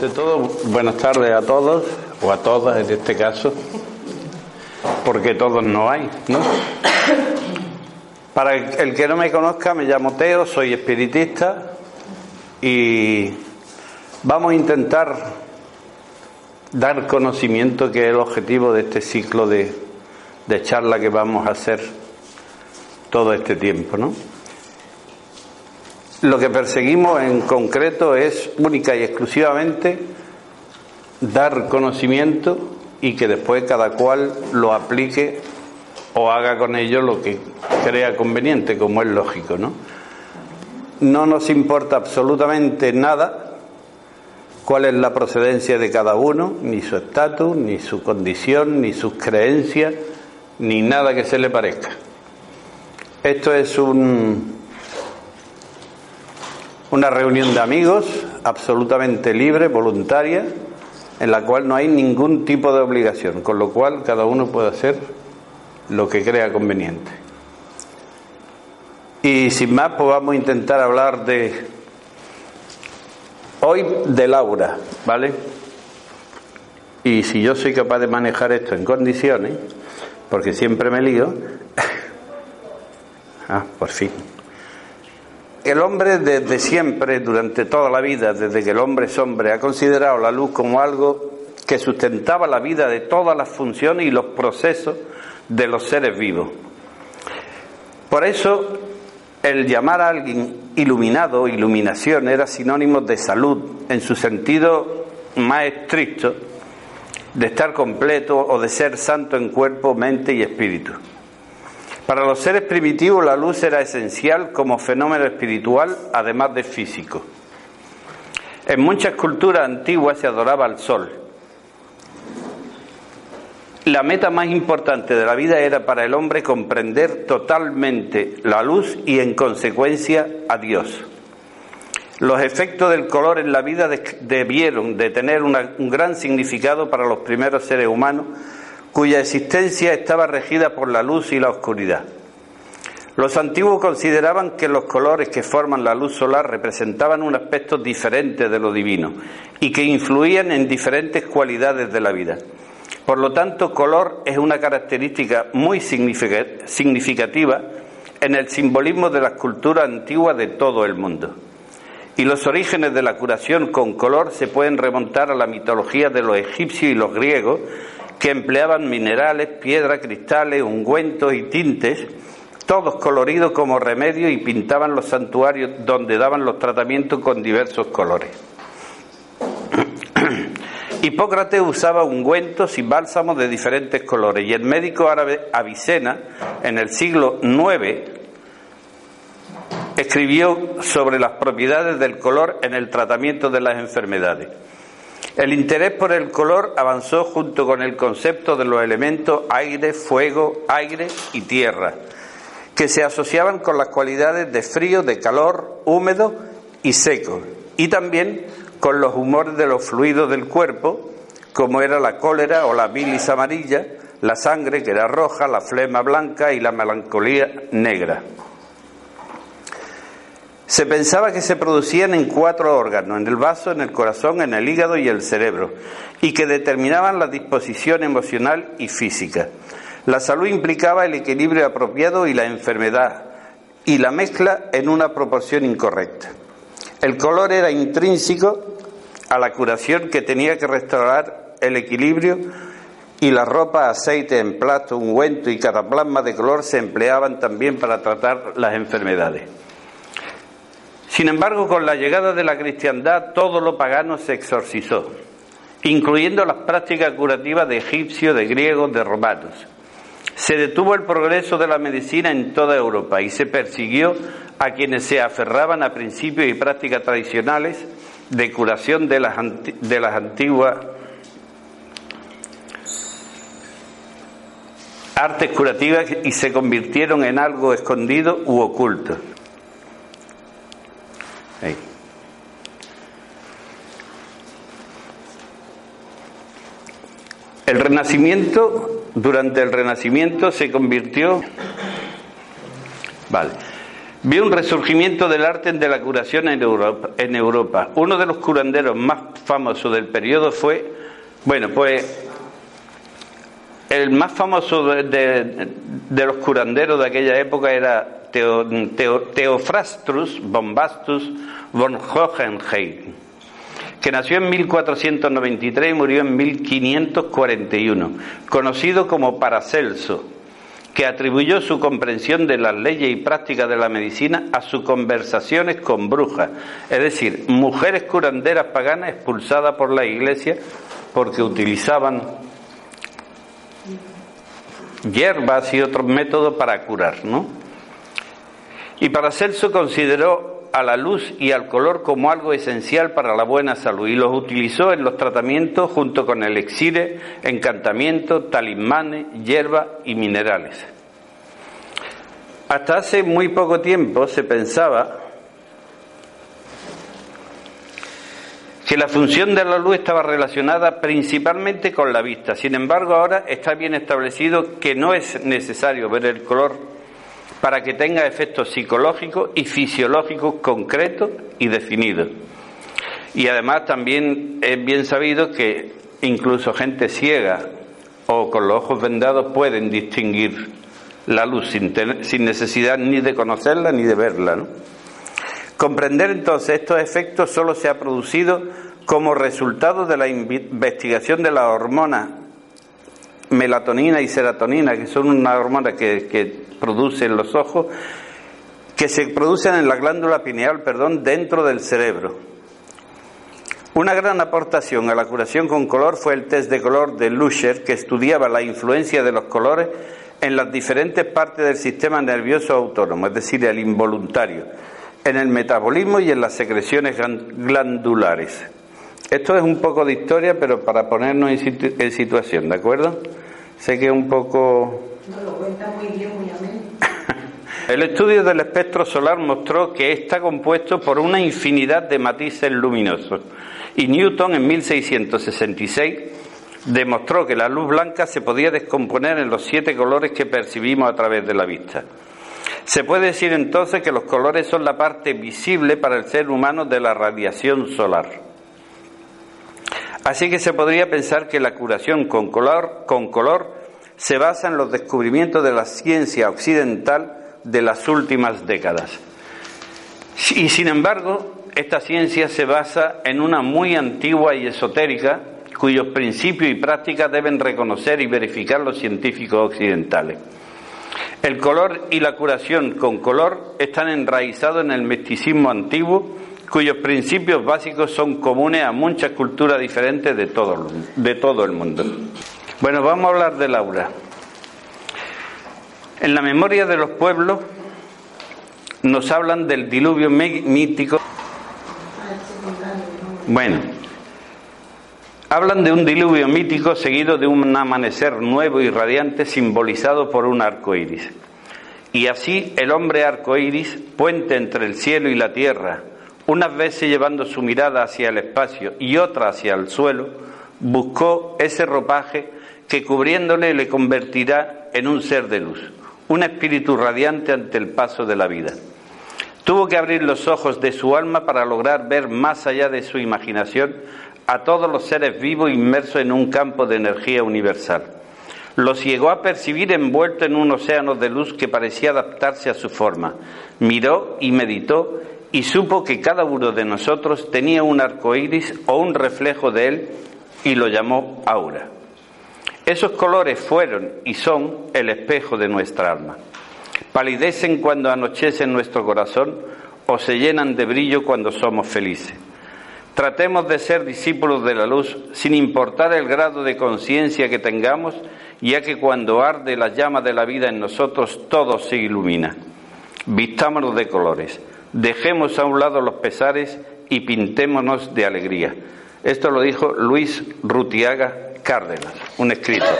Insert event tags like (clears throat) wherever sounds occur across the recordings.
Ante todo, buenas tardes a todos, o a todas en este caso, porque todos no hay, ¿no? Para el que no me conozca, me llamo Teo, soy espiritista y vamos a intentar dar conocimiento, que es el objetivo de este ciclo de, de charla que vamos a hacer todo este tiempo, ¿no? Lo que perseguimos en concreto es única y exclusivamente dar conocimiento y que después cada cual lo aplique o haga con ello lo que crea conveniente, como es lógico, ¿no? No nos importa absolutamente nada cuál es la procedencia de cada uno, ni su estatus, ni su condición, ni sus creencias, ni nada que se le parezca. Esto es un, una reunión de amigos absolutamente libre, voluntaria, en la cual no hay ningún tipo de obligación, con lo cual cada uno puede hacer lo que crea conveniente. Y sin más, pues vamos a intentar hablar de hoy de Laura, ¿vale? Y si yo soy capaz de manejar esto en condiciones, porque siempre me lío, (laughs) ah, por fin. El hombre desde siempre, durante toda la vida, desde que el hombre es hombre, ha considerado la luz como algo que sustentaba la vida de todas las funciones y los procesos de los seres vivos. Por eso, el llamar a alguien iluminado, iluminación, era sinónimo de salud, en su sentido más estricto, de estar completo o de ser santo en cuerpo, mente y espíritu. Para los seres primitivos la luz era esencial como fenómeno espiritual, además de físico. En muchas culturas antiguas se adoraba al sol. La meta más importante de la vida era para el hombre comprender totalmente la luz y en consecuencia a Dios. Los efectos del color en la vida debieron de tener un gran significado para los primeros seres humanos cuya existencia estaba regida por la luz y la oscuridad. Los antiguos consideraban que los colores que forman la luz solar representaban un aspecto diferente de lo divino y que influían en diferentes cualidades de la vida. Por lo tanto, color es una característica muy significativa en el simbolismo de las culturas antiguas de todo el mundo. Y los orígenes de la curación con color se pueden remontar a la mitología de los egipcios y los griegos, que empleaban minerales, piedras, cristales, ungüentos y tintes, todos coloridos como remedio y pintaban los santuarios donde daban los tratamientos con diversos colores. (clears throat) Hipócrates usaba ungüentos y bálsamos de diferentes colores y el médico árabe Avicena en el siglo IX escribió sobre las propiedades del color en el tratamiento de las enfermedades. El interés por el color avanzó junto con el concepto de los elementos aire, fuego, aire y tierra, que se asociaban con las cualidades de frío, de calor, húmedo y seco, y también con los humores de los fluidos del cuerpo, como era la cólera o la bilis amarilla, la sangre que era roja, la flema blanca y la melancolía negra. Se pensaba que se producían en cuatro órganos, en el vaso, en el corazón, en el hígado y el cerebro, y que determinaban la disposición emocional y física. La salud implicaba el equilibrio apropiado y la enfermedad, y la mezcla en una proporción incorrecta. El color era intrínseco a la curación que tenía que restaurar el equilibrio y la ropa, aceite, emplasto, ungüento y cataplasma de color se empleaban también para tratar las enfermedades. Sin embargo, con la llegada de la cristiandad, todo lo pagano se exorcizó, incluyendo las prácticas curativas de egipcios, de griegos, de romanos. Se detuvo el progreso de la medicina en toda Europa y se persiguió a quienes se aferraban a principios y prácticas tradicionales de curación de las, de las antiguas artes curativas y se convirtieron en algo escondido u oculto. El Renacimiento, durante el Renacimiento se convirtió, vale, Vio un resurgimiento del arte de la curación en Europa, en Europa. Uno de los curanderos más famosos del periodo fue, bueno, pues el más famoso de, los curanderos de aquella época era Theophrastus Bombastus von Hohenheim, que nació en 1493 y murió en 1541, conocido como Paracelso que atribuyó su comprensión de las leyes y prácticas de la medicina a sus conversaciones con brujas, es decir, mujeres curanderas paganas expulsadas por la iglesia porque utilizaban hierbas y otros métodos para curar, ¿no? Y Paracelso consideró a la luz y al color como algo esencial para la buena salud y los utilizó en los tratamientos junto con elixires, encantamientos, talismanes, hierbas y minerales. Hasta hace muy poco tiempo se pensaba que la función de la luz estaba relacionada principalmente con la vista. Sin embargo, ahora está bien establecido que no es necesario ver el color para que tenga efectos psicológicos y fisiológicos concretos y definidos. Y además también es bien sabido que incluso gente ciega o con los ojos vendados pueden distinguir la luz sin, necesidad ni de conocerla ni de verla. Comprender entonces estos efectos solo se ha producido como resultado de la investigación de las hormonas melatonina y serotonina, que son una hormona que, que producen los ojos, que se producen en la glándula pineal, perdón, dentro del cerebro. Una gran aportación a la curación con color fue el test de color de Lusher, que estudiaba la influencia de los colores en las diferentes partes del sistema nervioso autónomo, es decir, el involuntario, en el metabolismo y en las secreciones glandulares. Esto es un poco de historia, pero para ponernos en, situación, ¿de acuerdo? Sé que es un poco... No, lo cuenta muy bien, muy amén. (laughs) El estudio del espectro solar mostró que está compuesto por una infinidad de matices luminosos y Newton en 1666 demostró que la luz blanca se podía descomponer en los siete colores que percibimos a través de la vista. Se puede decir entonces que los colores son la parte visible para el ser humano de la radiación solar. Así que se podría pensar que la curación con color, con color se basa en los descubrimientos de la ciencia occidental de las últimas décadas. Y sin embargo, esta ciencia se basa en una muy antigua y esotérica cuyos principios y prácticas deben reconocer y verificar los científicos occidentales. El color y la curación con color están enraizados en el misticismo antiguo cuyos principios básicos son comunes a muchas culturas diferentes de todo, de todo el mundo. Bueno, vamos a hablar de Laura. En la memoria de los pueblos nos hablan del diluvio mítico. Bueno, hablan de un diluvio mítico seguido de un amanecer nuevo y radiante simbolizado por un arco iris. Y así el hombre arco iris, puente entre el cielo y la tierra, unas veces llevando su mirada hacia el espacio y otra hacia el suelo, buscó ese ropaje que cubriéndole le convertirá en un ser de luz, un espíritu radiante ante el paso de la vida. Tuvo que abrir los ojos de su alma para lograr ver más allá de su imaginación a todos los seres vivos inmersos en un campo de energía universal. Los llegó a percibir envuelto en un océano de luz que parecía adaptarse a su forma. Miró y meditó y supo que cada uno de nosotros tenía un arco iris o un reflejo de él y lo llamó aura. Esos colores fueron y son el espejo de nuestra alma. Palidecen cuando anochece en nuestro corazón o se llenan de brillo cuando somos felices. Tratemos de ser discípulos de la luz sin importar el grado de conciencia que tengamos, ya que cuando arde la llama de la vida en nosotros todo se ilumina. Vistámonos de colores Dejemos a un lado los pesares y pintémonos de alegría. Esto lo dijo Luis Rutiaga Cárdenas, un escritor.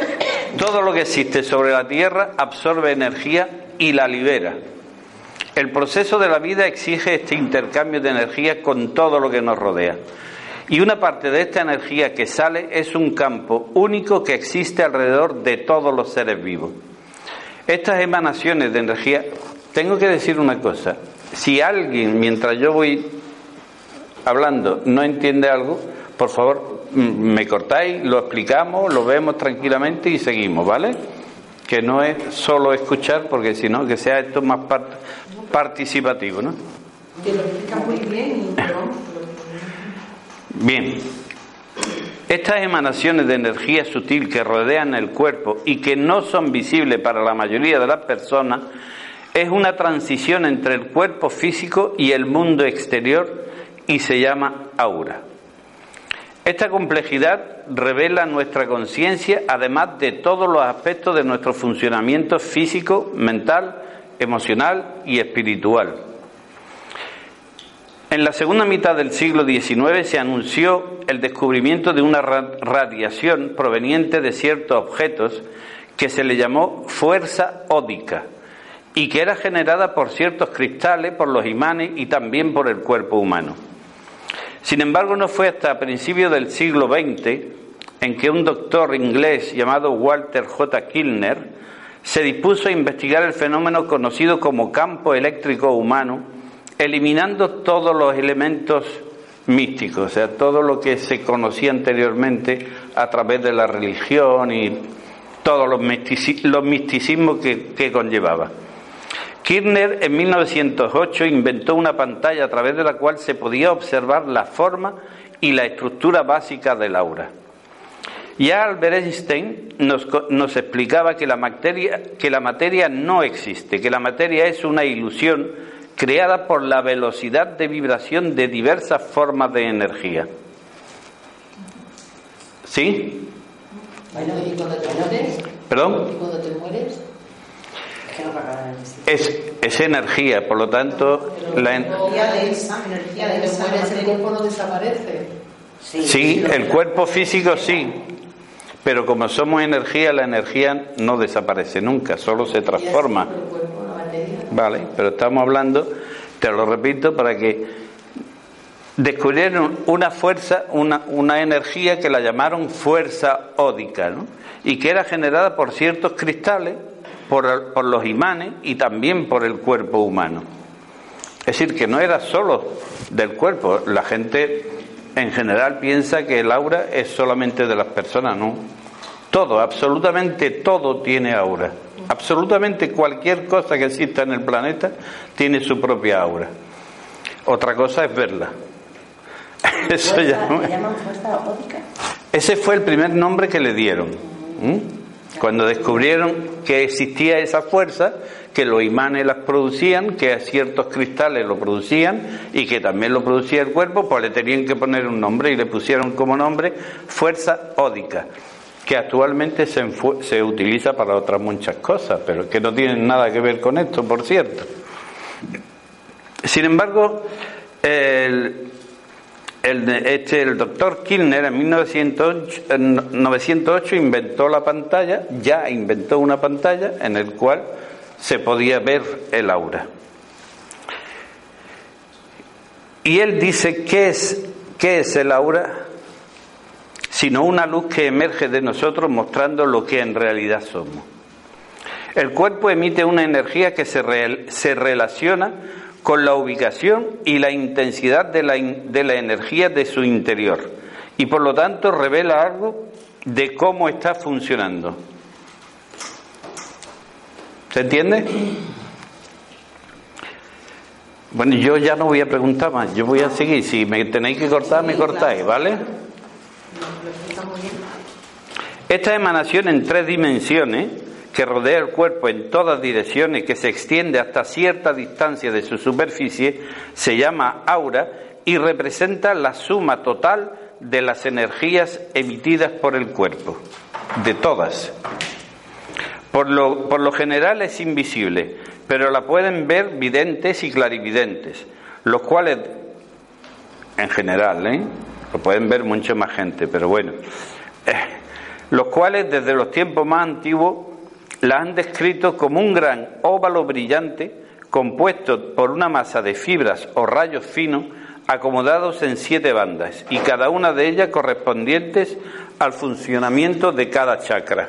Todo lo que existe sobre la tierra absorbe energía y la libera. El proceso de la vida exige este intercambio de energía con todo lo que nos rodea. Y una parte de esta energía que sale es un campo único que existe alrededor de todos los seres vivos. Estas emanaciones de energía, tengo que decir una cosa, si alguien, mientras yo voy hablando, no entiende algo, por favor, me cortáis, lo explicamos, lo vemos tranquilamente y seguimos, ¿vale? Que no es solo escuchar, porque si no, que sea esto más participativo, ¿no? lo muy bien. Bien. Estas emanaciones de energía sutil que rodean el cuerpo y que no son visibles para la mayoría de las personas es una transición entre el cuerpo físico y el mundo exterior y se llama aura. Esta complejidad revela nuestra conciencia además de todos los aspectos de nuestro funcionamiento físico, mental, emocional y espiritual. En la segunda mitad del siglo XIX se anunció el descubrimiento de una radiación proveniente de ciertos objetos que se le llamó fuerza ódica y que era generada por ciertos cristales, por los imanes y también por el cuerpo humano. Sin embargo, no fue hasta principios del siglo XX en que un doctor inglés llamado Walter J. Kilner se dispuso a investigar el fenómeno conocido como campo eléctrico humano eliminando todos los elementos místicos, o sea, todo lo que se conocía anteriormente a través de la religión y todos los, misticismos que, que conllevaba. Kirchner en 1908 inventó una pantalla a través de la cual se podía observar la forma y la estructura básica del aura. Ya Albert Einstein nos, nos, explicaba que la, materia, que la materia no existe, que la materia es una ilusión creada por la velocidad de vibración de diversas formas de energía. ¿Sí? ¿y cuando te mueres? ¿Perdón? ¿Y cuando te mueres? Es, es energía, por lo tanto, la energía de esa, energía de esa mueres, el cuerpo no desaparece. Sí, sí, el cuerpo físico sí, pero como somos energía, la energía no desaparece nunca, solo se transforma. Vale, pero estamos hablando, te lo repito, para que descubrieron una fuerza, una, una energía que la llamaron fuerza ódica, ¿no? y que era generada por ciertos cristales, por, por los imanes y también por el cuerpo humano. Es decir, que no era solo del cuerpo, la gente en general piensa que el aura es solamente de las personas, no. Todo, absolutamente todo tiene aura. Absolutamente cualquier cosa que exista en el planeta tiene su propia aura. Otra cosa es verla. (laughs) Eso ya Ese fue el primer nombre que le dieron. Cuando descubrieron que existía esa fuerza, que los imanes las producían, que ciertos cristales lo producían y que también lo producía el cuerpo, pues le tenían que poner un nombre y le pusieron como nombre fuerza ódica que actualmente se, se utiliza para otras muchas cosas, pero que no tienen nada que ver con esto, por cierto. Sin embargo, el, el, este, el doctor Kilner en 1908, inventó la pantalla, ya inventó una pantalla en el cual se podía ver el aura. Y él dice, ¿qué es, qué es el aura? sino una luz que emerge de nosotros mostrando lo que en realidad somos. El cuerpo emite una energía que se, se relaciona con la ubicación y la intensidad de la, de la energía de su interior y por lo tanto revela algo de cómo está funcionando. ¿Se entiende? Bueno, yo ya no voy a preguntar más, yo voy a seguir. Si me tenéis que cortar, me cortáis, ¿vale? Esta emanación en tres dimensiones, que rodea el cuerpo en todas direcciones, que se extiende hasta cierta distancia de su superficie, se llama aura y representa la suma total de las energías emitidas por el cuerpo, de todas. Por lo, por lo general es invisible, pero la pueden ver videntes y clarividentes, los cuales, en general, ¿eh? lo pueden ver mucha más gente, pero bueno, eh, los cuales desde los tiempos más antiguos la han descrito como un gran óvalo brillante compuesto por una masa de fibras o rayos finos acomodados en siete bandas y cada una de ellas correspondientes al funcionamiento de cada chakra.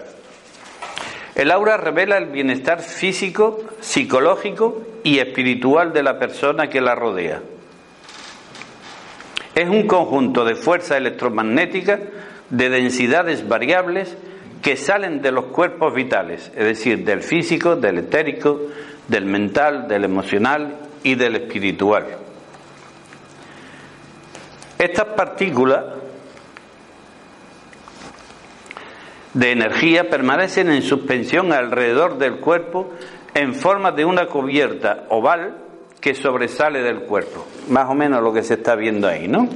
El aura revela el bienestar físico, psicológico y espiritual de la persona que la rodea. Es un conjunto de fuerzas electromagnéticas de densidades variables que salen de los cuerpos vitales, es decir, del físico, del etérico, del mental, del emocional y del espiritual. Estas partículas de energía permanecen en suspensión alrededor del cuerpo en forma de una cubierta oval que sobresale del cuerpo. Más o menos lo que se está viendo ahí, ¿no?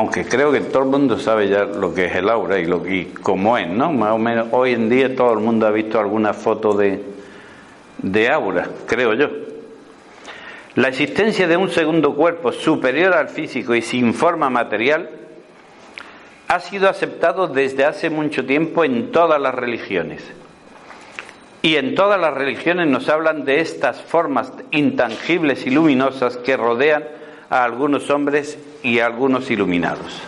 Aunque creo que todo el mundo sabe ya lo que es el aura y, lo, cómo es, ¿no? Más o menos hoy en día todo el mundo ha visto alguna foto de, de aura, creo yo. La existencia de un segundo cuerpo superior al físico y sin forma material ha sido aceptado desde hace mucho tiempo en todas las religiones. Y en todas las religiones nos hablan de estas formas intangibles y luminosas que rodean a algunos hombres y a algunos iluminados.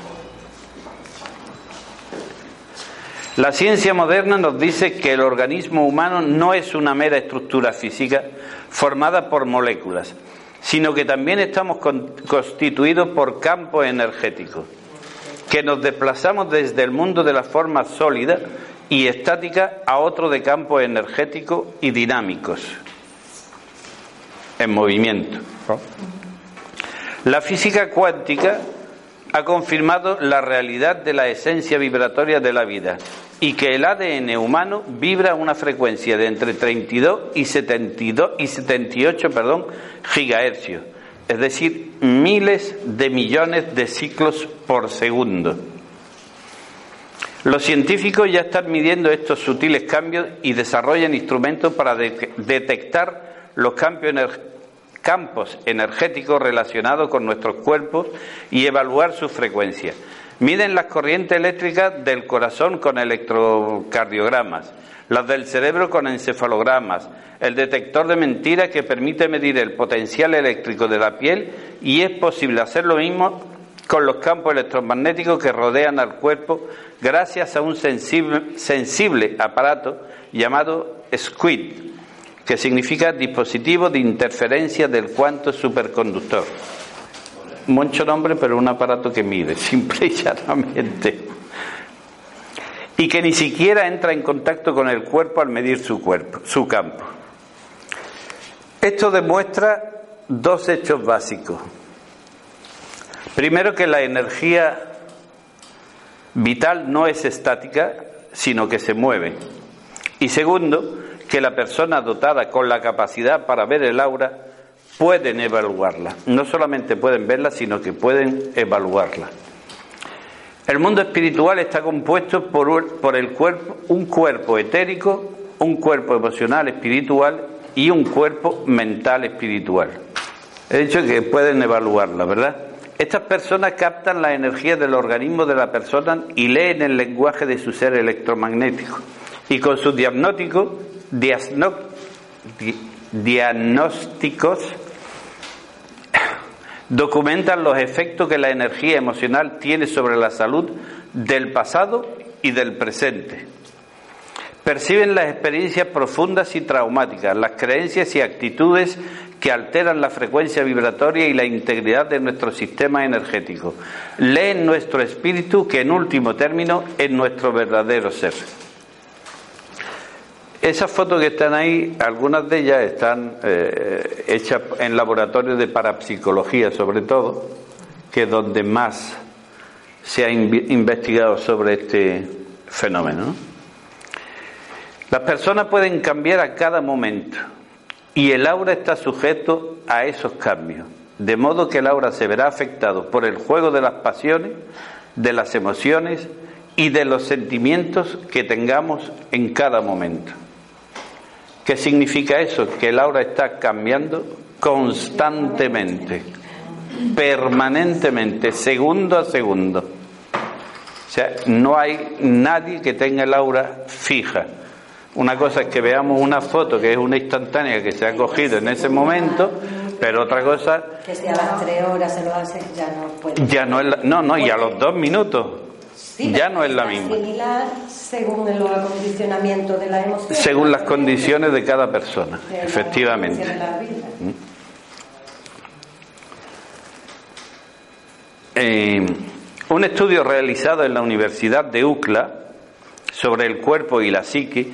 La ciencia moderna nos dice que el organismo humano no es una mera estructura física formada por moléculas, sino que también estamos constituidos por campos energéticos, que nos desplazamos desde el mundo de la forma sólida y estática a otro de campos energéticos y dinámicos, en movimiento. La física cuántica ha confirmado la realidad de la esencia vibratoria de la vida y que el ADN humano vibra a una frecuencia de entre 32 y 72 y 78, perdón, gigahercios, es decir, miles de millones de ciclos por segundo. Los científicos ya están midiendo estos sutiles cambios y desarrollan instrumentos para detectar los cambios energéticos campos energéticos relacionados con nuestros cuerpos y evaluar su frecuencia. Miden las corrientes eléctricas del corazón con electrocardiogramas, las del cerebro con encefalogramas, el detector de mentiras que permite medir el potencial eléctrico de la piel y es posible hacer lo mismo con los campos electromagnéticos que rodean al cuerpo gracias a un sensible aparato llamado SQUID, que significa dispositivo de interferencia del cuanto superconductor. Mucho nombre, pero un aparato que mide, (laughs) simple y llanamente. Y que ni siquiera entra en contacto con el cuerpo al medir su cuerpo, su campo. Esto demuestra dos hechos básicos. Primero que la energía vital no es estática, sino que se mueve. Y segundo, que la persona dotada con la capacidad para ver el aura pueden evaluarla. No solamente pueden verla, sino que pueden evaluarla. El mundo espiritual está compuesto por, por el cuerpo, un cuerpo etérico, un cuerpo emocional espiritual y un cuerpo mental espiritual. He dicho que pueden evaluarla, ¿verdad? Estas personas captan la energía del organismo de la persona y leen el lenguaje de su ser electromagnético. Y con su diagnóstico diagnósticos (coughs) documentan los efectos que la energía emocional tiene sobre la salud del pasado y del presente. Perciben las experiencias profundas y traumáticas, las creencias y actitudes que alteran la frecuencia vibratoria y la integridad de nuestro sistema energético. Leen nuestro espíritu, que en último término es nuestro verdadero ser. Esas fotos que están ahí, algunas de ellas están eh, hechas en laboratorios de parapsicología, sobre todo, que es donde más se ha investigado sobre este fenómeno. Las personas pueden cambiar a cada momento y el aura está sujeto a esos cambios, de modo que el aura se verá afectado por el juego de las pasiones, de las emociones y de los sentimientos que tengamos en cada momento. ¿Qué significa eso? Que el aura está cambiando constantemente, permanentemente, segundo a segundo. O sea, no hay nadie que tenga el aura fija. Una cosa es que veamos una foto que es una instantánea que se ha cogido en ese momento, pero otra cosa. Que si a las tres horas se lo hace, ya no puede. Ya no, es no, no, y a los dos minutos. Ya no es la misma. según el acondicionamiento de la emoción. Según las condiciones de cada persona, efectivamente. ¿Mm? Eh, un estudio realizado en la Universidad de UCLA sobre el cuerpo y la psique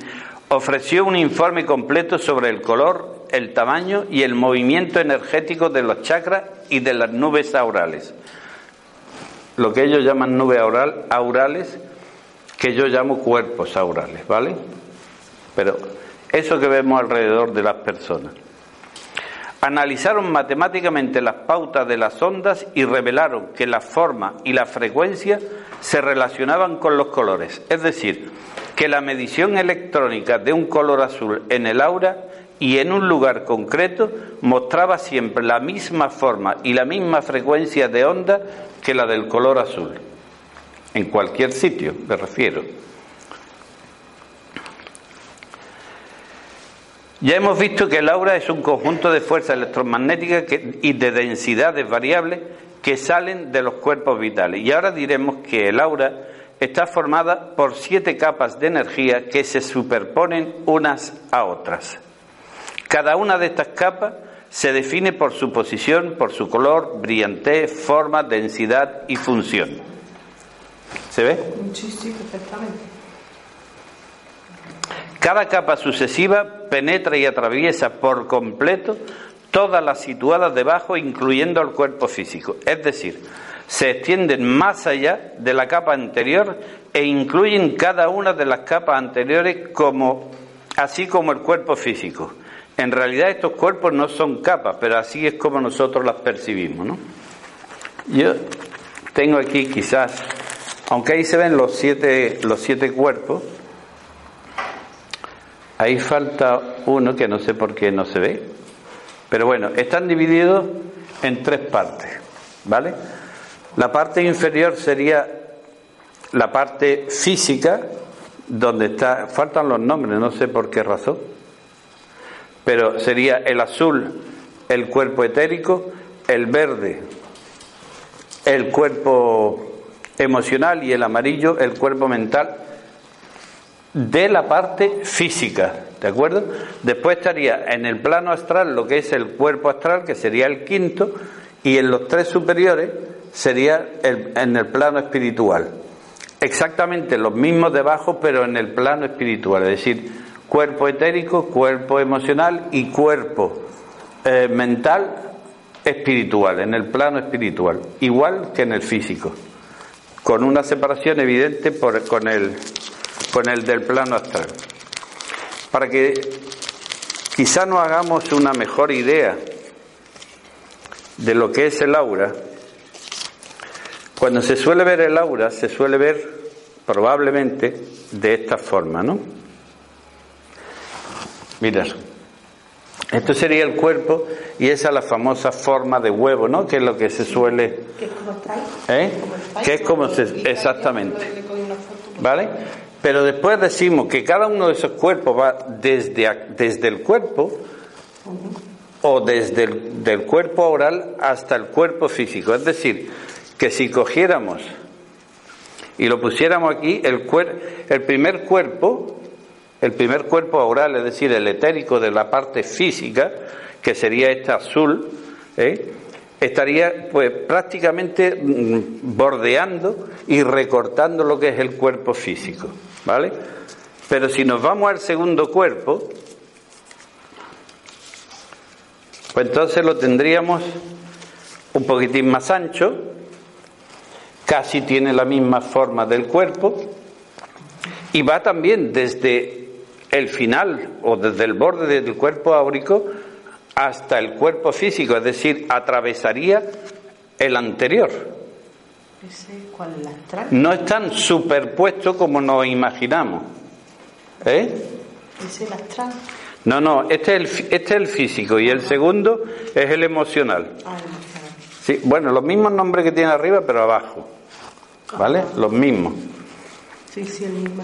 ofreció un informe completo sobre el color, el tamaño y el movimiento energético de los chakras y de las nubes aurales. Lo que ellos llaman nubes aurales, que yo llamo cuerpos aurales, ¿vale? Pero eso que vemos alrededor de las personas. Analizaron matemáticamente las pautas de las ondas y revelaron que la forma y la frecuencia se relacionaban con los colores. Es decir, que la medición electrónica de un color azul en el aura y en un lugar concreto mostraba siempre la misma forma y la misma frecuencia de onda que la del color azul. En cualquier sitio, me refiero. Ya hemos visto que el aura es un conjunto de fuerzas electromagnéticas y de densidades variables que salen de los cuerpos vitales. Y ahora diremos que el aura está formada por siete capas de energía que se superponen unas a otras. Cada una de estas capas se define por su posición, por su color, brillantez, forma, densidad y función. ¿Se ve? Sí, sí, perfectamente. Cada capa sucesiva penetra y atraviesa por completo todas las situadas debajo, incluyendo el cuerpo físico. Es decir, se extienden más allá de la capa anterior e incluyen cada una de las capas anteriores como así como el cuerpo físico. En realidad estos cuerpos no son capas, pero así es como nosotros las percibimos, ¿no? Yo tengo aquí quizás, aunque ahí se ven los siete, los siete cuerpos, Ahí falta uno que no sé por qué no se ve. Pero bueno, están divididos en tres partes, ¿vale? La parte inferior sería la parte física, donde está, faltan los nombres, no sé por qué razón, pero sería el azul, el cuerpo etérico, el verde, el cuerpo emocional y el amarillo, el cuerpo mental de la parte física, ¿de acuerdo? Después estaría en el plano astral lo que es el cuerpo astral, que sería el quinto, y en los tres superiores sería en el plano espiritual. Exactamente los mismos debajo, pero en el plano espiritual, es decir, cuerpo etérico, cuerpo emocional y cuerpo eh, mental espiritual, en el plano espiritual, igual que en el físico, con una separación evidente por, con el con el del plano astral. Para que quizá nos hagamos una mejor idea de lo que es el aura, cuando se suele ver el aura, se suele ver probablemente de esta forma, ¿no? Mira, esto sería el cuerpo y esa es la famosa forma de huevo, ¿no? Que es lo que se suele... Que es como ¿Eh? Que es como se... Exactamente. ¿Vale? Pero después decimos que cada uno de esos cuerpos va desde, desde el cuerpo o desde el del cuerpo oral hasta el cuerpo físico. Es decir, que si cogiéramos y lo pusiéramos aquí, el, el primer cuerpo, el primer cuerpo oral, es decir, el etérico de la parte física, que sería este azul, ¿eh? estaría pues prácticamente mm, bordeando y recortando lo que es el cuerpo físico. ¿Vale? Pero si nos vamos al segundo cuerpo, pues entonces lo tendríamos un poquitín más ancho, casi tiene la misma forma del cuerpo, y va también desde el final o desde el borde del cuerpo áurico hasta el cuerpo físico, es decir, atravesaría el anterior. No están superpuestos como nos imaginamos. ¿Eh? ¿Es el astral? No, no, este es, el, este es el físico y el segundo es el emocional. Ah, el emocional. Sí, bueno, los mismos nombres que tiene arriba, pero abajo. ¿Vale? Los mismos.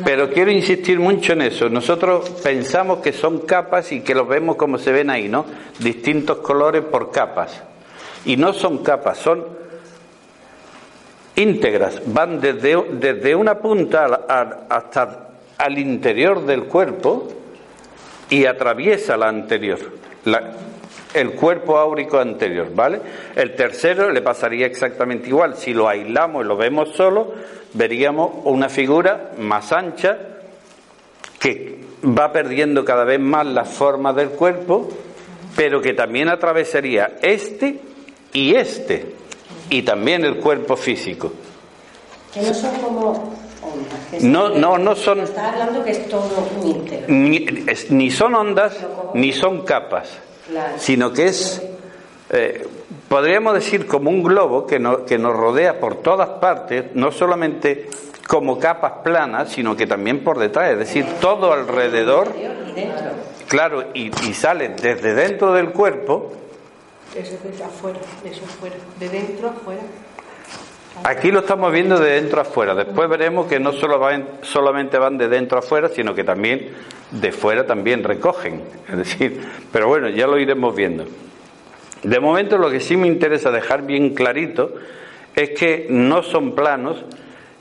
Pero quiero insistir mucho en eso. Nosotros pensamos que son capas y que los vemos como se ven ahí, ¿no? Distintos colores por capas. Y no son capas, son íntegras, van desde, desde una punta hasta al interior del cuerpo y atraviesa la anterior, el cuerpo áurico anterior, ¿vale? El tercero le pasaría exactamente igual. Si lo aislamos y lo vemos solo, veríamos una figura más ancha que va perdiendo cada vez más la forma del cuerpo, pero que también atravesaría este y este, y también el cuerpo físico. Que no son como no, no, no son. Está hablando que es todo un Ni, ni son ondas, ni son capas, sino que es, eh, podríamos decir, como un globo que, que nos rodea por todas partes, no solamente como capas planas, sino que también por detrás, es decir, todo alrededor. Claro, y, y sale desde dentro del cuerpo. Eso es afuera, eso afuera, de dentro afuera. Aquí lo estamos viendo de dentro afuera. Después veremos que no solo solamente van de dentro afuera, sino que también de fuera también recogen. (laughs) Es decir, pero bueno, ya lo iremos viendo. De momento lo que sí me interesa dejar bien clarito es que no son planos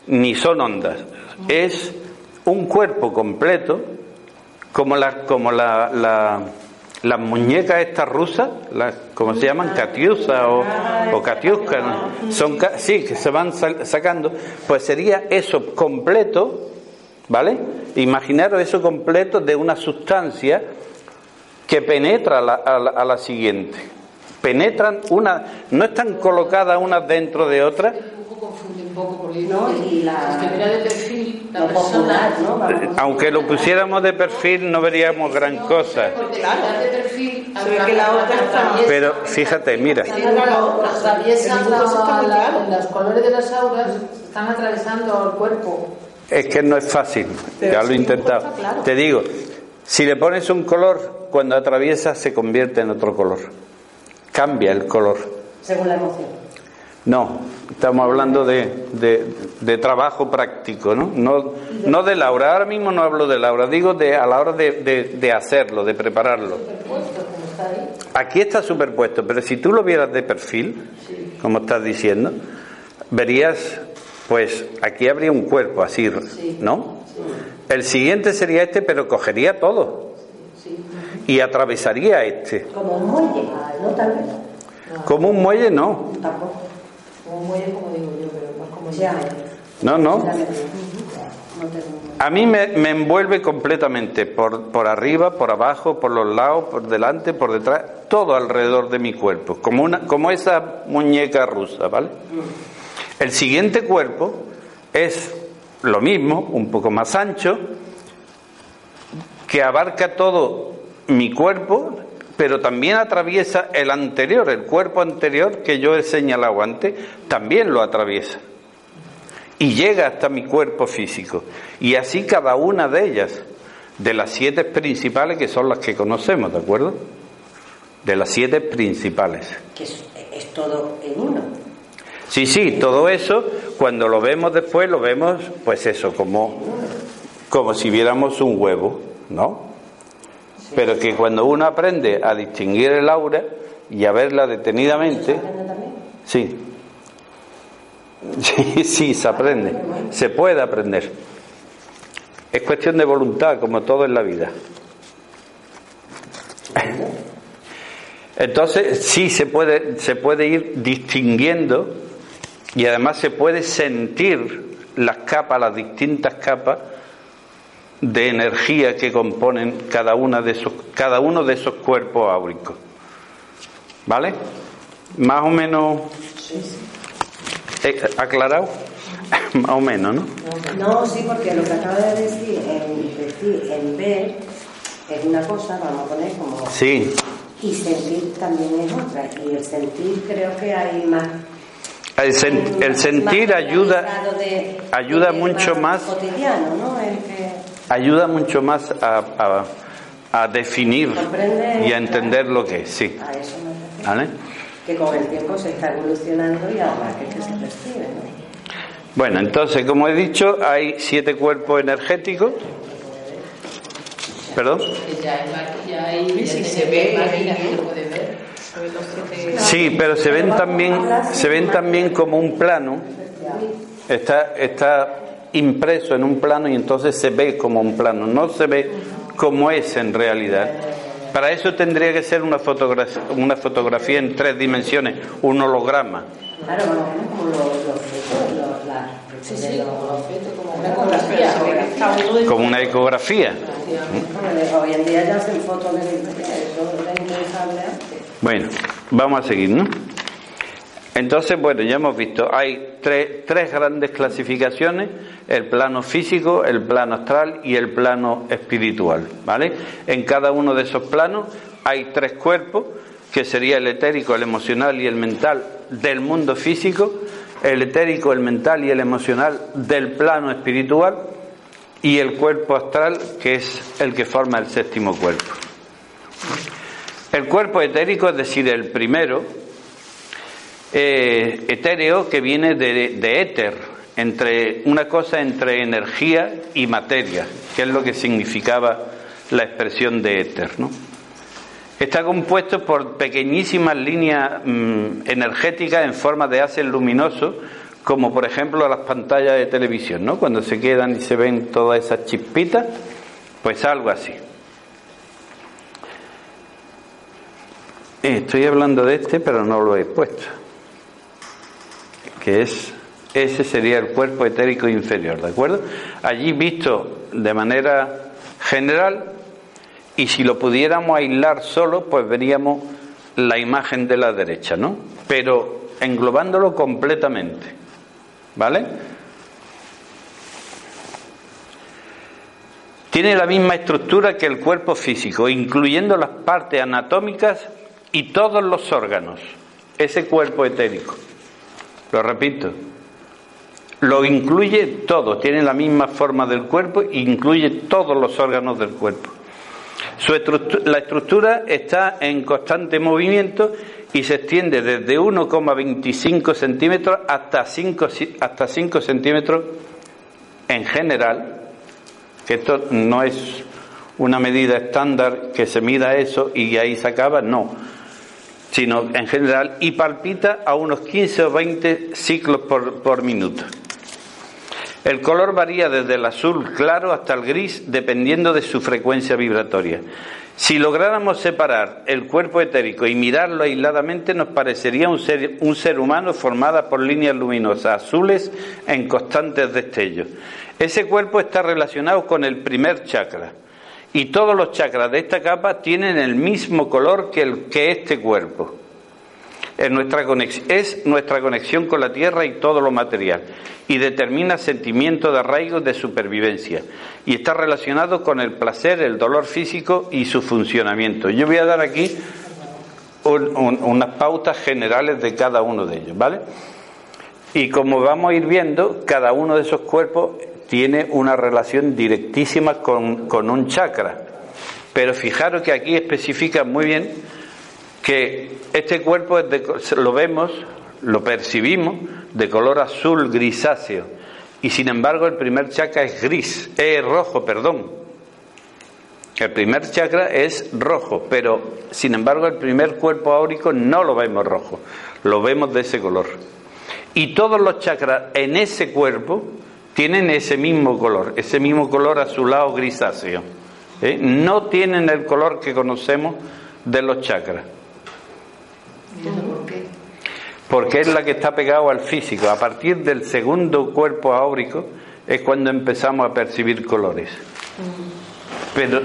ni son ondas. Es un cuerpo completo, como la, como la las muñecas estas rusas, las, ¿cómo se llaman? Katiusa o, o Katiuska, son, sí, que se van sacando, pues sería eso completo, ¿vale? Imaginaros eso completo de una sustancia que penetra a la, siguiente. Penetran una, no están colocadas unas dentro de otras, aunque lo pusiéramos de perfil no veríamos gran cosa. Pero fíjate, mira. los colores de las auras están atravesando el cuerpo. Es que no es fácil, ya lo he intentado. Te digo, si le pones un color, cuando atraviesa se convierte en otro color. Cambia el color. Según la emoción. No, estamos hablando de, de, trabajo práctico, ¿no? ¿no? No de Laura, ahora mismo no hablo de Laura, digo de, a la hora de, de hacerlo, de prepararlo. Aquí está superpuesto, pero si tú lo vieras de perfil, como estás diciendo, verías, pues aquí habría un cuerpo así, ¿no? El siguiente sería este, pero cogería todo y atravesaría este. Como un muelle, ¿no? Tal vez. Como un muelle, no. Tampoco. No, no. A mí me, envuelve completamente, por, por, arriba, por abajo, por los lados, por delante, por detrás, todo alrededor de mi cuerpo, como, una, como esa muñeca rusa, ¿vale? El siguiente cuerpo es lo mismo, un poco más ancho, que abarca todo mi cuerpo, pero también atraviesa el anterior, el cuerpo anterior que yo he señalado antes, también lo atraviesa. Y llega hasta mi cuerpo físico. Y así cada una de ellas, de las siete principales que son las que conocemos, ¿de acuerdo? De las siete principales. Que es, es todo en uno. Sí, sí, todo eso, cuando lo vemos después, lo vemos, pues eso, como, como si viéramos un huevo, ¿no? Pero que cuando uno aprende a distinguir el aura y a verla detenidamente, sí, (laughs) sí, sí, se aprende, se puede aprender. Es cuestión de voluntad, como todo en la vida. Entonces, sí se puede, se puede ir distinguiendo y además se puede sentir las capas, las distintas capas de energía que componen cada, una de esos, cada uno de esos cuerpos áuricos. ¿Vale? Más o menos aclarado. (laughs) Más o menos, ¿no? No, sí, porque lo que acaba de decir en, decir, en ver es una cosa, vamos a poner como. Sí. Y sentir también es otra. Y el sentir creo que hay más. El, el sentir ayuda, ayuda mucho más. Cotidiano, ¿no? Ayuda mucho más a, a, definir y a entender lo que es, sí. ¿Vale? Que con el tiempo se está evolucionando y ahora que, se percibe, ¿no? Bueno, entonces, como he dicho, hay siete cuerpos energéticos. ¿Perdón? Sí, pero se ven también, se ven también como un plano Está, está impreso en un plano y entonces se ve como un plano, no se ve como es en realidad. Para eso tendría que ser una fotografía, una fotografía en tres dimensiones, un holograma. Claro, como una ecografía. Como una ecografía. Hoy en día ya hacen fotos de. Bueno, vamos a seguir, ¿no? Entonces, bueno, ya hemos visto, hay tres, grandes clasificaciones, el plano físico, el plano astral y el plano espiritual, ¿vale? En cada uno de esos planos hay tres cuerpos, que sería el etérico, el emocional y el mental del mundo físico, el etérico, el mental y el emocional del plano espiritual y el cuerpo astral, que es el que forma el séptimo cuerpo. El cuerpo etérico, es decir, el primero, eh, etéreo que viene de, de éter, entre una cosa entre energía y materia, que es lo que significaba la expresión de éter, ¿no? Está compuesto por pequeñísimas líneas mm, energéticas en forma de haces luminoso, como por ejemplo las pantallas de televisión, ¿no? Cuando se quedan y se ven todas esas chispitas, pues algo así. Estoy hablando de este, pero no lo he puesto que es ese sería el cuerpo etérico inferior, ¿de acuerdo? Allí visto de manera general y si lo pudiéramos aislar solo, pues veríamos la imagen de la derecha, ¿no? Pero englobándolo completamente, ¿vale? Tiene la misma estructura que el cuerpo físico, incluyendo las partes anatómicas y todos los órganos, ese cuerpo etérico. Lo repito, lo incluye todo, tiene la misma forma del cuerpo incluye todos los órganos del cuerpo. la estructura está en constante movimiento y se extiende desde 1,25 centímetros hasta 5, hasta 5 centímetros en general, esto no es una medida estándar que se mida eso y ahí se acaba, no sino en general, y palpita a unos 15 o 20 ciclos por, minuto. El color varía desde el azul claro hasta el gris dependiendo de su frecuencia vibratoria. Si lográramos separar el cuerpo etérico y mirarlo aisladamente, nos parecería un ser, un ser humano formado por líneas luminosas azules en constantes destellos. Ese cuerpo está relacionado con el primer chakra, y todos los chakras de esta capa tienen el mismo color que, el, que este cuerpo. Es nuestra, conexión, con la tierra y todo lo material y determina sentimiento de arraigo de supervivencia y está relacionado con el placer, el dolor físico y su funcionamiento. Yo voy a dar aquí unas pautas generales de cada uno de ellos, ¿vale? Y como vamos a ir viendo, cada uno de esos cuerpos tiene una relación directísima con, un chakra. Pero fijaros que aquí especifica muy bien que este cuerpo lo vemos, lo percibimos de color azul grisáceo y sin embargo el primer chakra es gris, es rojo, perdón. El primer chakra es rojo, pero sin embargo el primer cuerpo áurico no lo vemos rojo, lo vemos de ese color. Y todos los chakras en ese cuerpo tienen ese mismo color, ese mismo color azulado grisáceo. ¿eh? No tienen el color que conocemos de los chakras. Porque es la que está pegado al físico. A partir del segundo cuerpo áurico es cuando empezamos a percibir colores. Pero.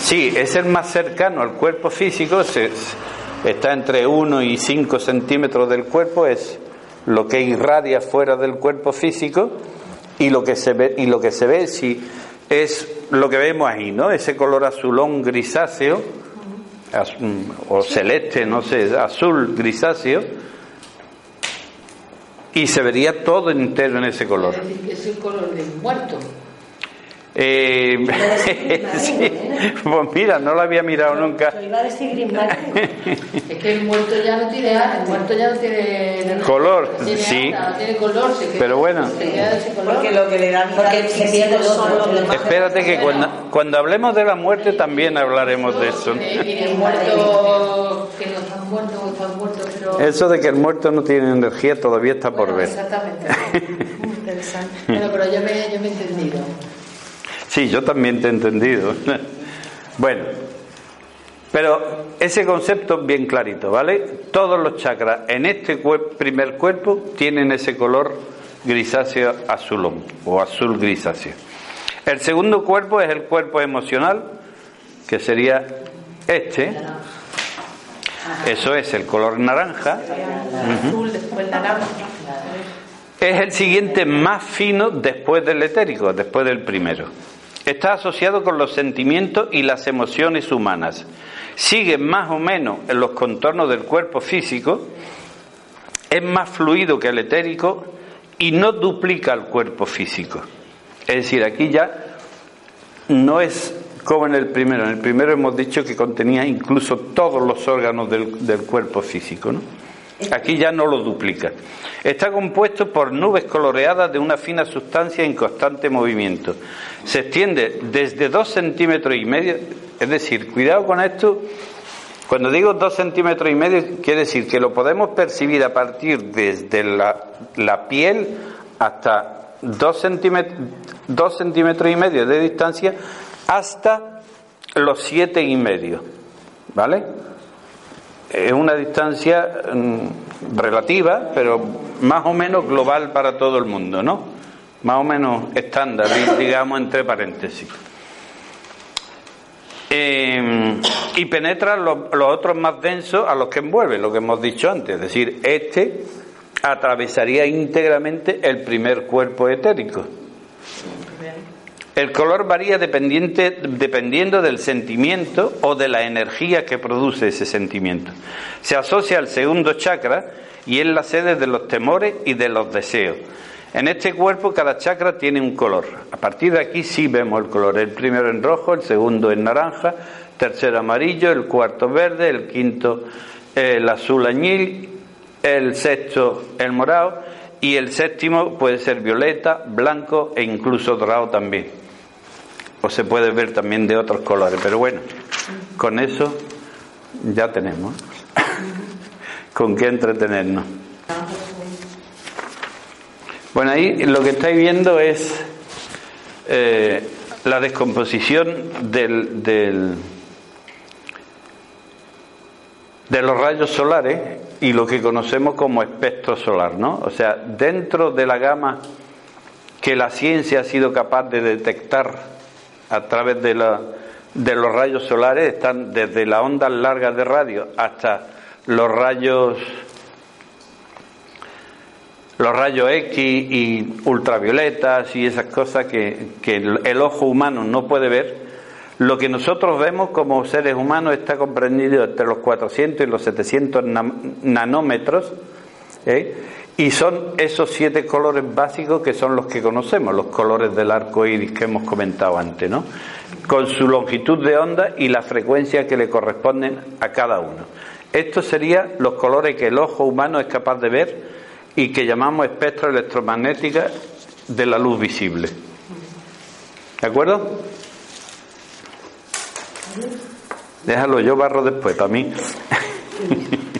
Sí, es el más cercano al cuerpo físico, está entre 1 y 5 centímetros del cuerpo, lo que irradia fuera del cuerpo físico y lo que se ve y lo que se ve si es lo que vemos ahí, ¿no? Ese color azulón grisáceo o celeste, no sé, azul grisáceo y se vería todo entero en ese color. Es, el color del muerto. Eh, (laughs) sí, pues mira, no lo había mirado nunca. Iba a decir. (laughs) Es que el muerto ya no tiene el muerto ya no tiene Color, tiene sí. alta, no tiene color, se queda, Pero bueno. se queda de ese color. Porque lo que le da vida Porque al se pierde. Espérate que cuando, cuando hablemos de la muerte también hablaremos de eso. Y el muerto que no están muertos o están muertos, pero Eso de que el muerto no tiene energía todavía está por Bueno, ver. Exactamente. (laughs) Interesante. Bueno, pero yo me, yo me he entendido. Sí, yo también te he entendido. (laughs) Bueno, pero ese concepto bien clarito, ¿vale? Todos los chakras en este primer cuerpo tienen ese color grisáceo azulón o azul grisáceo. El segundo cuerpo es el cuerpo emocional, que sería este. Eso es el color naranja. Azul, después naranja. Es el siguiente más fino después del etérico, después del primero. Está asociado con los sentimientos y las emociones humanas. Sigue más o menos en los contornos del cuerpo físico, es más fluido que el etérico y no duplica el cuerpo físico. Es decir, aquí ya no es como en el primero. En el primero hemos dicho que contenía incluso todos los órganos del, del cuerpo físico. ¿no? Aquí ya no lo duplica. Está compuesto por nubes coloreadas de una fina sustancia en constante movimiento. Se extiende desde dos centímetros y medio. Es decir, cuidado con esto. Cuando digo dos centímetros y medio, quiere decir que lo podemos percibir a partir desde la, la piel hasta dos centímetros, dos centímetros y medio de distancia hasta los siete y medio. ¿Vale? Es una distancia mm, relativa, pero más o menos global para todo el mundo, ¿no? Más o menos estándar, di- (coughs) digamos entre paréntesis. Eh, y penetra los, los otros más densos a los que envuelve, lo que hemos dicho antes. Es decir, este atravesaría íntegramente el primer cuerpo etérico. El color varía dependiendo del sentimiento o de la energía que produce ese sentimiento. Se asocia al segundo chakra y es la sede de los temores y de los deseos. En este cuerpo cada chakra tiene un color. A partir de aquí sí vemos el color. El primero en rojo, el segundo en naranja, tercero amarillo, el cuarto verde, el quinto el azul añil, el sexto el morado y el séptimo puede ser violeta, blanco e incluso dorado también o se puede ver también de otros colores. Pero bueno, con eso ya tenemos (laughs) con qué entretenernos. Bueno, ahí lo que estáis viendo es eh, la descomposición del, del- de los rayos solares y lo que conocemos como espectro solar, ¿no? O sea, dentro de la gama que la ciencia ha sido capaz de detectar a través de, la- de los rayos solares están desde las ondas largas de radio hasta los rayos los rayos X y ultravioletas y esas cosas que, que el, ojo humano no puede ver, lo que nosotros vemos como seres humanos está comprendido entre los 400 y los 700 nam- nanómetros, ¿eh? Y son esos siete colores básicos que son los que conocemos, los colores del arco iris que hemos comentado antes, ¿no? con su longitud de onda y la frecuencia que le corresponden a cada uno. Estos serían los colores que el ojo humano es capaz de ver y que llamamos espectro electromagnética de la luz visible. ¿De acuerdo? Déjalo, yo barro después, para mí. (laughs)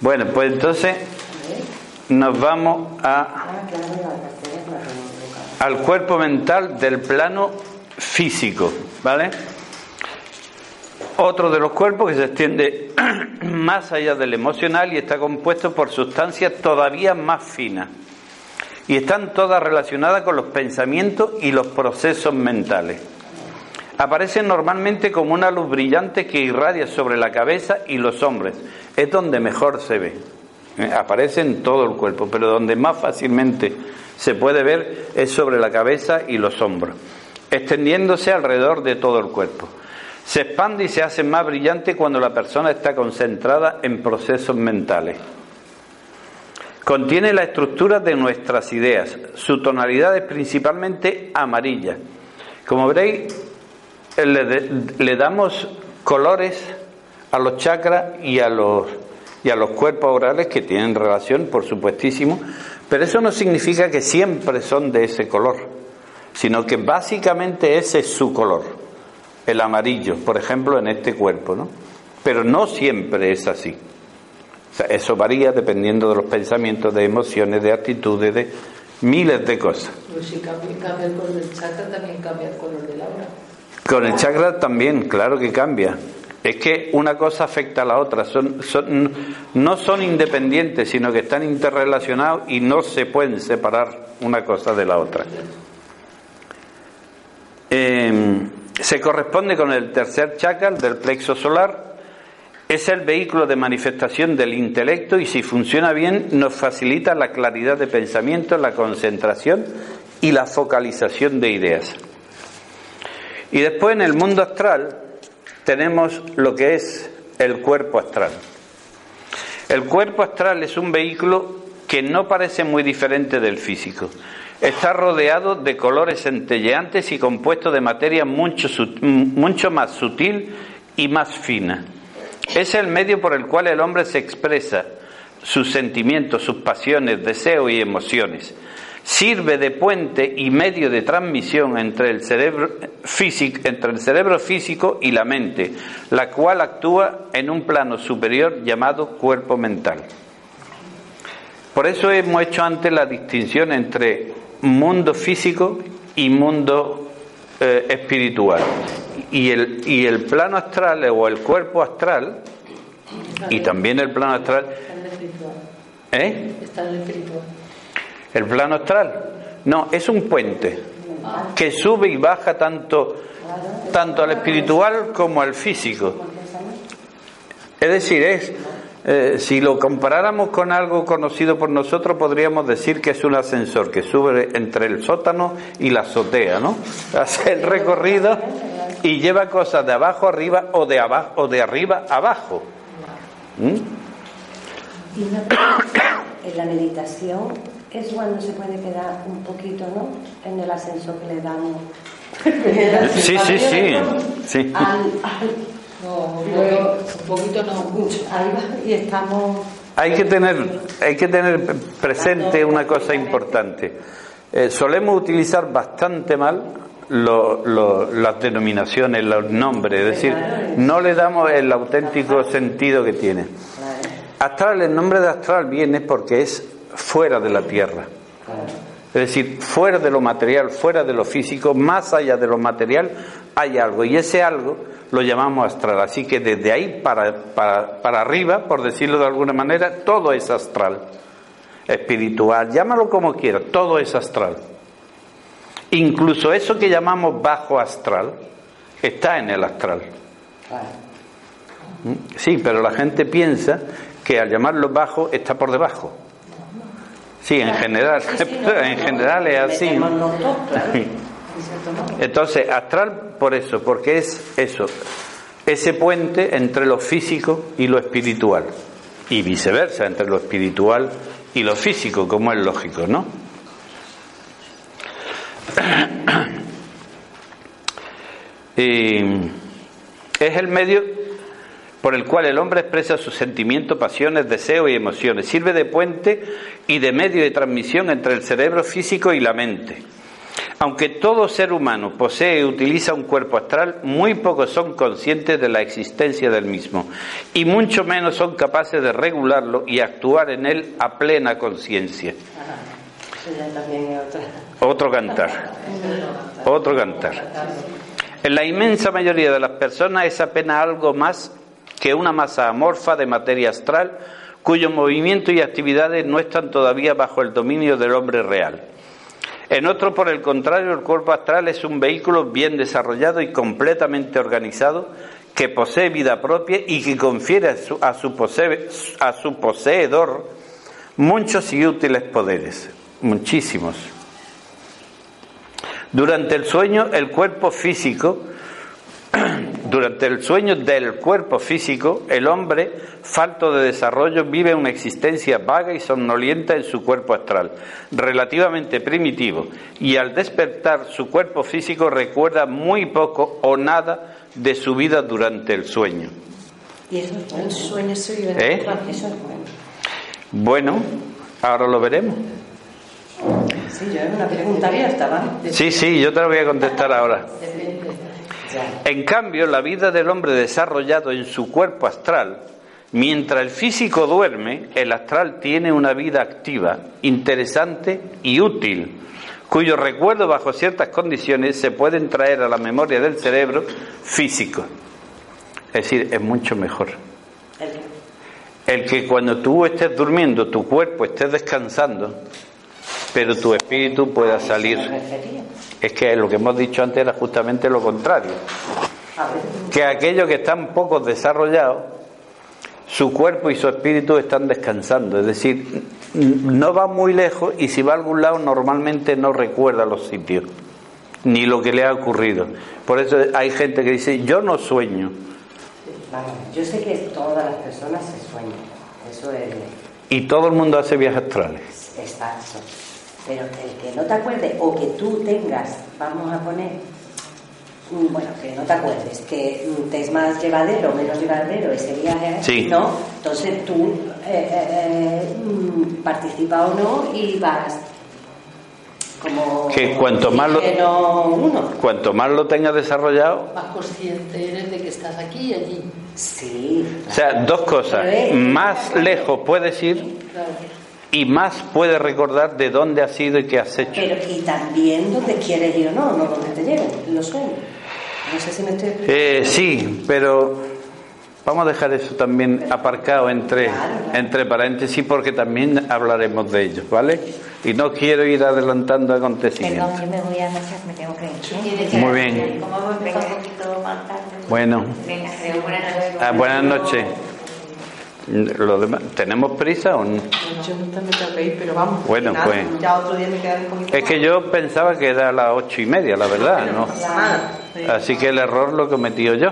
bueno, pues entonces nos vamos a, al cuerpo mental del plano físico, ¿vale? Otro de los cuerpos que se extiende (clears throat) más allá del emocional y está compuesto por sustancias todavía más finas. Y están todas relacionadas con los pensamientos y los procesos mentales. Aparecen normalmente como una luz brillante que irradia sobre la cabeza y los hombros. Es donde mejor se ve. ¿eh? Aparece en todo el cuerpo, pero donde más fácilmente se puede ver es sobre la cabeza y los hombros, extendiéndose alrededor de todo el cuerpo. Se expande y se hace más brillante cuando la persona está concentrada en procesos mentales. Contiene la estructura de nuestras ideas. Su tonalidad es principalmente amarilla. Como veréis, le, le damos colores a los chakras y a los, y a los cuerpos orales que tienen relación, por supuestísimo, pero eso no significa que siempre son de ese color, sino que básicamente ese es su color, el amarillo, por ejemplo, en este cuerpo, ¿no? Pero no siempre es así. eso varía dependiendo de los pensamientos, de emociones, de actitudes, de miles de cosas. Pues si cambia, cambia el color del chakra, también cambia el color del aura. Con el chakra también, claro que cambia. Es que una cosa afecta a la otra, son, no son independientes, sino que están interrelacionados y no se pueden separar una cosa de la otra. Em, se corresponde con el tercer chakra del plexo solar. Es el vehículo de manifestación del intelecto y si funciona bien nos facilita la claridad de pensamiento, la concentración y la focalización de ideas. Y después en el mundo astral tenemos lo que es el cuerpo astral. El cuerpo astral es un vehículo que no parece muy diferente del físico. Está rodeado de colores centelleantes y compuesto de materia mucho, mucho más sutil y más fina. Es el medio por el cual el hombre se expresa sus sentimientos, sus pasiones, deseos y emociones sirve de puente y medio de transmisión entre el cerebro físico, entre el cerebro físico y la mente, la cual actúa en un plano superior llamado cuerpo mental. Por eso hemos hecho antes la distinción entre mundo físico y mundo eh, espiritual. Y el, y el plano astral o el cuerpo astral, y también el plano astral, ¿eh? Está en el espiritual. ¿El plano astral? No, es un puente que sube y baja tanto, tanto al espiritual como al físico. Es decir, es, eh, si lo comparáramos con algo conocido por nosotros, podríamos decir que es un ascensor que sube entre el sótano y la azotea, ¿no? (laughs) Hace el recorrido y lleva cosas de abajo arriba o de abajo o de arriba abajo. ¿Mm? En la meditación es cuando se puede quedar un poquito, ¿no? En el ascenso que le damos. (laughs) sí, sí, sí. sí. no, un poquito no, mucho. y estamos. Hay que tener, hay que tener presente una cosa importante. Eh, solemos utilizar bastante mal las denominaciones, los nombres, es decir, no le damos el auténtico sentido que tiene. Astral, el nombre de astral viene porque es fuera de la tierra. Es decir, fuera de lo material, fuera de lo físico, más allá de lo material, hay algo. Y ese algo lo llamamos astral. Así que desde ahí para, para, arriba, por decirlo de alguna manera, todo es astral. Espiritual, llámalo como quieras, todo es astral. Incluso eso que llamamos bajo astral está en el astral. ¿Mm? Sí, pero la gente piensa que al llamarlo bajo está por debajo. Sí, en general, (laughs) en general es así. (laughs) Entonces, astral por eso, porque es eso, ese puente entre lo físico y lo espiritual, y viceversa, entre lo espiritual y lo físico, como es lógico, ¿no? Y (clears throat) es el medio por el cual el hombre expresa sus sentimientos, pasiones, deseos y emociones. Sirve de puente y de medio de transmisión entre el cerebro físico y la mente. Aunque todo ser humano posee y utiliza un cuerpo astral, muy pocos son conscientes de la existencia del mismo y mucho menos son capaces de regularlo y actuar en él a plena conciencia. Otro cantar. Otro cantar. En la inmensa mayoría de las personas es apenas algo más que una masa amorfa de materia astral cuyo movimiento y actividades no están todavía bajo el dominio del hombre real. En otro, por el contrario, el cuerpo astral es un vehículo bien desarrollado y completamente organizado que posee vida propia y que confiere a su, poseedor muchos y útiles poderes, muchísimos. Durante el sueño, el cuerpo físico (clears throat) Durante el sueño del cuerpo físico, el hombre, falto de desarrollo, vive una existencia vaga y somnolienta en su cuerpo astral, relativamente primitivo, y al despertar su cuerpo físico recuerda muy poco o nada de su vida durante el sueño. Y eso es bueno. El sueño ¿Eh? Eso es bueno. Bueno, ahora lo veremos. Sí, yo es una pregunta abierta, ¿vale? Sí, sí, yo te lo voy a contestar ahora. Depende. En cambio, la vida del hombre desarrollado en su cuerpo astral, mientras el físico duerme, el astral tiene una vida activa, interesante y útil, cuyo recuerdo bajo ciertas condiciones se pueden traer a la memoria del cerebro físico. Es decir, es mucho mejor. El- El que cuando tú estés durmiendo, tu cuerpo esté descansando, pero tu espíritu pueda salir. Es que lo que hemos dicho antes era justamente lo contrario. Que aquellos que están poco desarrollados, su cuerpo y su espíritu están descansando, es decir, no va muy lejos y si va a algún lado normalmente no recuerda los sitios, ni lo que le ha ocurrido. Por eso hay gente que dice, yo no sueño, yo sé que todas las personas se sueñan. Eso es y todo el mundo hace viajes astrales. exacto. Pero el que no te acuerdes o que tú tengas, vamos a poner, mm, bueno, que no te acuerdes, que mm, te es más llevadero o menos llevadero ese viaje, Sí. ¿no? Entonces tú eh, eh, mm, participa o no y vas como Que cuanto más lo- uno. Cuanto más lo tengas desarrollado, Más consciente eres de que estás aquí y allí. Sí. o sea, dos cosas, más lejos puedes ir Claro. Y más puedes recordar de dónde has ido y qué has hecho. Pero y también donde quieres ir o no, no donde te lleven, los sueños. No sé si me estoy explicando. Eh, sí, pero vamos a dejar eso también aparcado entre, entre paréntesis porque también hablaremos de ello, ¿vale? Y no quiero ir adelantando Perdón, acontecimientos. yo me voy a marchar, me tengo que ir. Muy bien. Como hemos empezado un poquito más tarde. Bueno, Venga, buenas noches. ah, buenas noches. Lo demás, ¿Tenemos prisa o no? Yo también tengo que ir, pero vamos. Bueno, nada, pues. Ya otro día me poquito Es que yo pensaba que era a las ocho y media, la verdad, ¿no? Así que el error lo he cometido yo.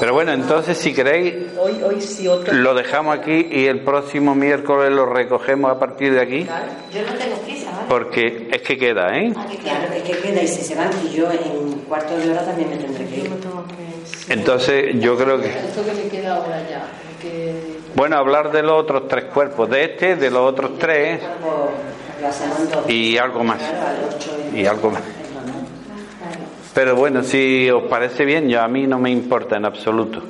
Pero bueno, entonces si queréis Hoy, hoy sí, otro. lo dejamos aquí y el próximo miércoles lo recogemos a partir de aquí. Yo no tengo prisa, ¿vale? Porque es que queda, ¿eh? Aquí Claro, es que queda y si se van y yo en cuarto de hora también me tendré que Yo ir. me. Entonces yo creo que... Esto que me queda ahora ya. Que Bueno, hablar de los otros tres cuerpos, de este, de los otros tres y algo más. Y algo más. Pero bueno, si os parece bien, yo a mí no me importa en absoluto.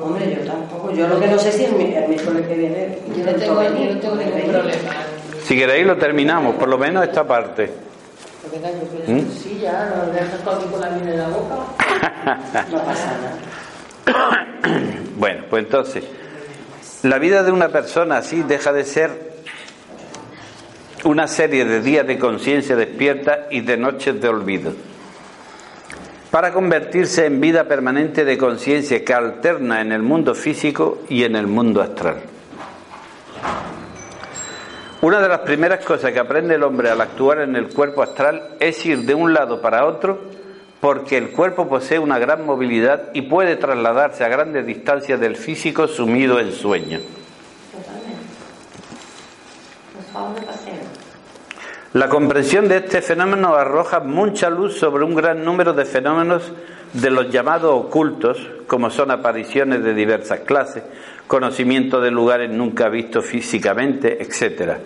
Hombre, yo tampoco. Yo lo que no sé si el, mi- el miércoles que viene. yo no tengo, yo no tengo ningún problema. Si queréis lo terminamos, por lo menos esta parte. Que sí, ya, no dejas con la miel en la boca. (laughs) No pasa nada. (coughs) Bueno, pues entonces, la vida de una persona así deja de ser una serie de días de conciencia despierta y de noches de olvido, para convertirse en vida permanente de conciencia que alterna en el mundo físico y en el mundo astral. Una de las primeras cosas que aprende el hombre al actuar en el cuerpo astral es ir de un lado para otro porque el cuerpo posee una gran movilidad y puede trasladarse a grandes distancias del físico sumido en sueño. La comprensión de este fenómeno arroja mucha luz sobre un gran número de fenómenos de los llamados ocultos, como son apariciones de diversas clases, conocimiento de lugares nunca vistos físicamente, etcétera.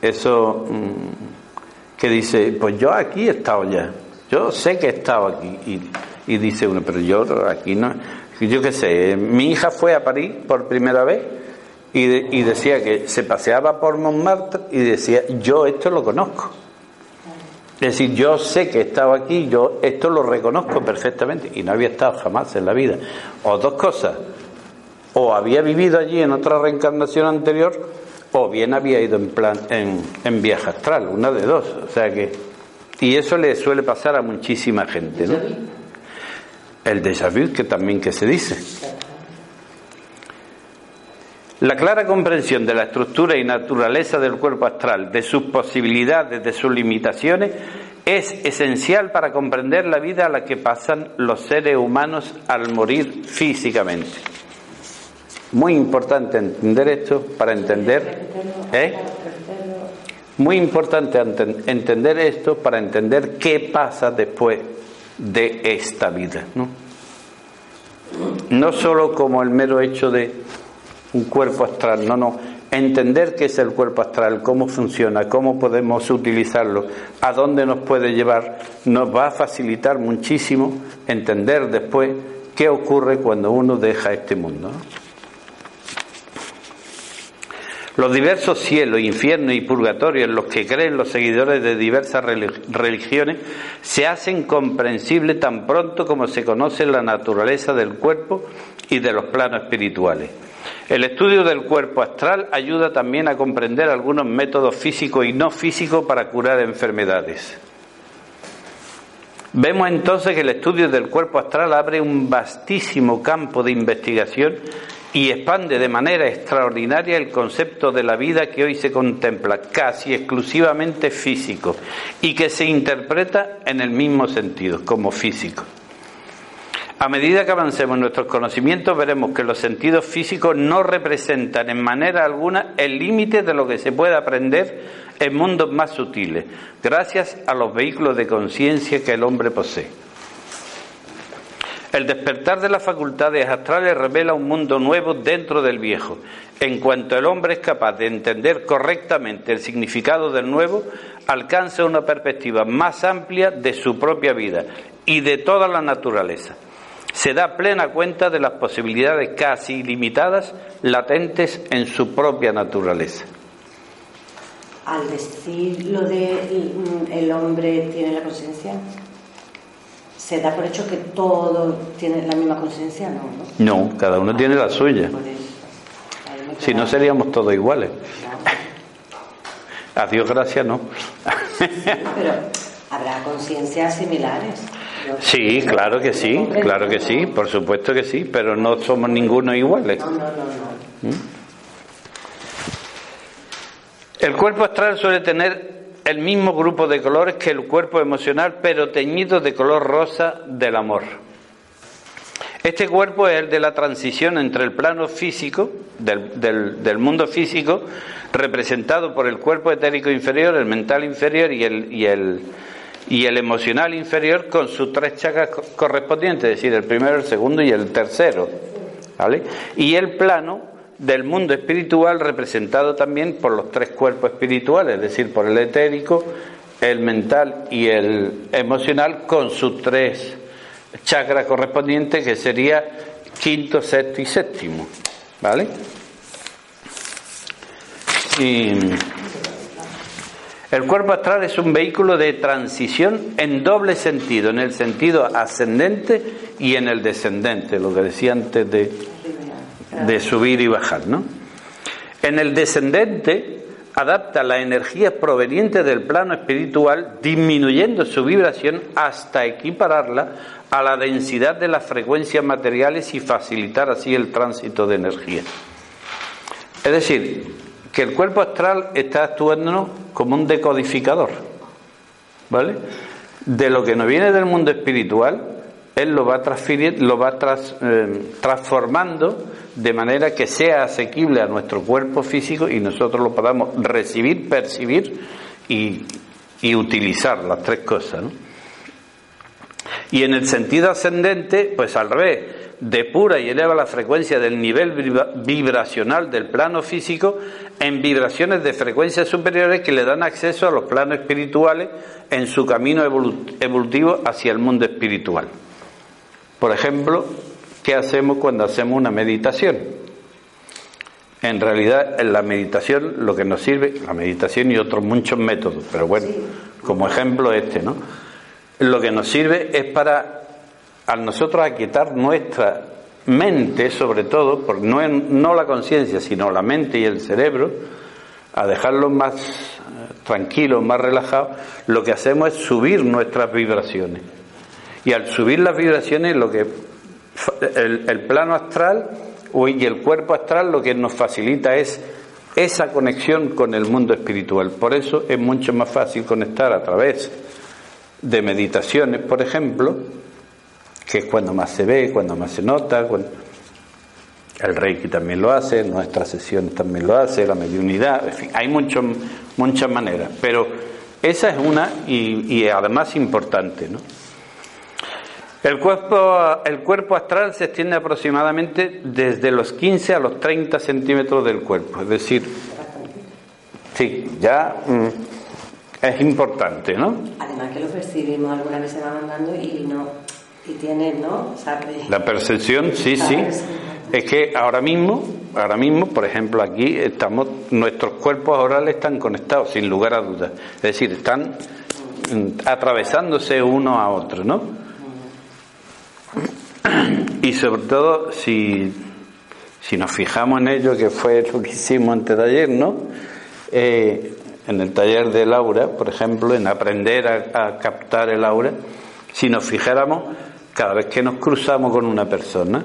Eso mm, que dice, pues yo aquí he estado ya, yo sé que he estado aquí, y, y dice uno, pero yo aquí no, yo qué sé, mi hija fue a París por primera vez y, y decía que se paseaba por Montmartre y decía, yo esto lo conozco. Es decir, yo sé que he estado aquí, yo esto lo reconozco perfectamente y no había estado jamás en la vida. O dos cosas, o había vivido allí en otra reencarnación anterior, o bien había ido en plan en, en viaje astral, una de dos. O sea que, y eso le suele pasar a muchísima gente, ¿no? El déjà vu, que también que se dice. La clara comprensión de la estructura y naturaleza del cuerpo astral, de sus posibilidades, de sus limitaciones, es esencial para comprender la vida a la que pasan los seres humanos al morir físicamente. Muy importante entender esto para entender. ¿eh? Muy importante enten- entender esto para entender qué pasa después de esta vida. ¿no? no solo como el mero hecho de un cuerpo astral, no, no, entender qué es el cuerpo astral, cómo funciona, cómo podemos utilizarlo, a dónde nos puede llevar, nos va a facilitar muchísimo entender después qué ocurre cuando uno deja este mundo. Los diversos cielos, infiernos y purgatorios en los que creen los seguidores de diversas relig- religiones se hacen comprensibles tan pronto como se conoce la naturaleza del cuerpo y de los planos espirituales. El estudio del cuerpo astral ayuda también a comprender algunos métodos físicos y no físicos para curar enfermedades. Vemos entonces que el estudio del cuerpo astral abre un vastísimo campo de investigación y expande de manera extraordinaria el concepto de la vida que hoy se contempla casi exclusivamente físico y que se interpreta en el mismo sentido, como físico. A medida que avancemos nuestros conocimientos veremos que los sentidos físicos no representan en manera alguna el límite de lo que se puede aprender en mundos más sutiles, gracias a los vehículos de conciencia que el hombre posee. El despertar de las facultades astrales revela un mundo nuevo dentro del viejo. En cuanto el hombre es capaz de entender correctamente el significado del nuevo, alcanza una perspectiva más amplia de su propia vida y de toda la naturaleza. Se da plena cuenta de las posibilidades casi ilimitadas latentes en su propia naturaleza. Al decir lo de mm, el hombre tiene la conciencia, se da por hecho que todo tiene la misma conciencia, ¿no? ¿no? No, cada uno tiene la suya. Si no seríamos todos iguales. Claro. A Dios gracias, no. Pero habrá conciencias similares. Yo- Sí, claro que sí, Comprendo, claro que sí, por supuesto que sí, pero no somos ninguno iguales. No, no, no, no. El cuerpo astral suele tener el mismo grupo de colores que el cuerpo emocional, pero teñido de color rosa del amor. Este cuerpo es el de la transición entre el plano físico, del, mundo físico, representado por el cuerpo etérico inferior, el mental inferior y el, y el, emocional inferior, con sus tres chakras co- correspondientes, es decir, el primero, el segundo y el tercero. ¿vale? Y el plano del mundo espiritual representado también por los tres cuerpos espirituales, es decir, por el etérico, el mental y el emocional con sus tres chakras correspondientes que sería quinto, sexto y séptimo, ¿vale? Y el cuerpo astral es un vehículo de transición en doble sentido, en el sentido ascendente y en el descendente, lo que decía antes de, de subir y bajar, ¿no? En el descendente adapta la energía proveniente del plano espiritual, disminuyendo su vibración hasta equipararla a la densidad de las frecuencias materiales y facilitar así el tránsito de energía. Es decir, que el cuerpo astral está actuando como un decodificador, ¿vale? De lo que nos viene del mundo espiritual, él lo va eh, transformando de manera que sea asequible a nuestro cuerpo físico y nosotros lo podamos recibir, percibir y, utilizar las tres cosas. Y en el sentido ascendente, pues al revés, depura y eleva la frecuencia del nivel vibra- vibracional del plano físico en vibraciones de frecuencias superiores que le dan acceso a los planos espirituales en su camino evolu- evolutivo hacia el mundo espiritual. Por ejemplo, ¿qué hacemos cuando hacemos una meditación? En realidad, en la meditación lo que nos sirve, la meditación y otros muchos métodos, pero bueno, como ejemplo este, ¿no? Lo que nos sirve es para a nosotros aquietar nuestra mente, sobre todo, no, no la conciencia, sino la mente y el cerebro, a dejarlos más eh, tranquilos, más relajados, lo que hacemos es subir nuestras vibraciones. Y al subir las vibraciones, lo que el, plano astral y el cuerpo astral lo que nos facilita es esa conexión con el mundo espiritual. Por eso es mucho más fácil conectar a través de meditaciones, por ejemplo, que es cuando más se ve, cuando más se nota, el Reiki también lo hace, nuestras sesiones también lo hace, la mediunidad, en fin, hay muchos muchas maneras, pero esa es una y, y además importante, ¿no? El cuerpo, el cuerpo astral se extiende aproximadamente desde los 15 a los 30 centímetros del cuerpo, es decir, sí, ya mm, es importante, ¿no? Además que lo percibimos, alguna vez se va mandando y no, y tiene, ¿no? La percepción, sí, sí. Es que ahora mismo, ahora mismo, por ejemplo, aquí estamos, nuestros cuerpos orales están conectados, sin lugar a dudas. Es decir, están mm, atravesándose uno a otro, ¿no? Y sobre todo, si, si nos fijamos en ello, que fue lo que hicimos antes de ayer, ¿no? Eh, en el taller de Laura, por ejemplo, en aprender a, captar el aura, si nos fijáramos, cada vez que nos cruzamos con una persona,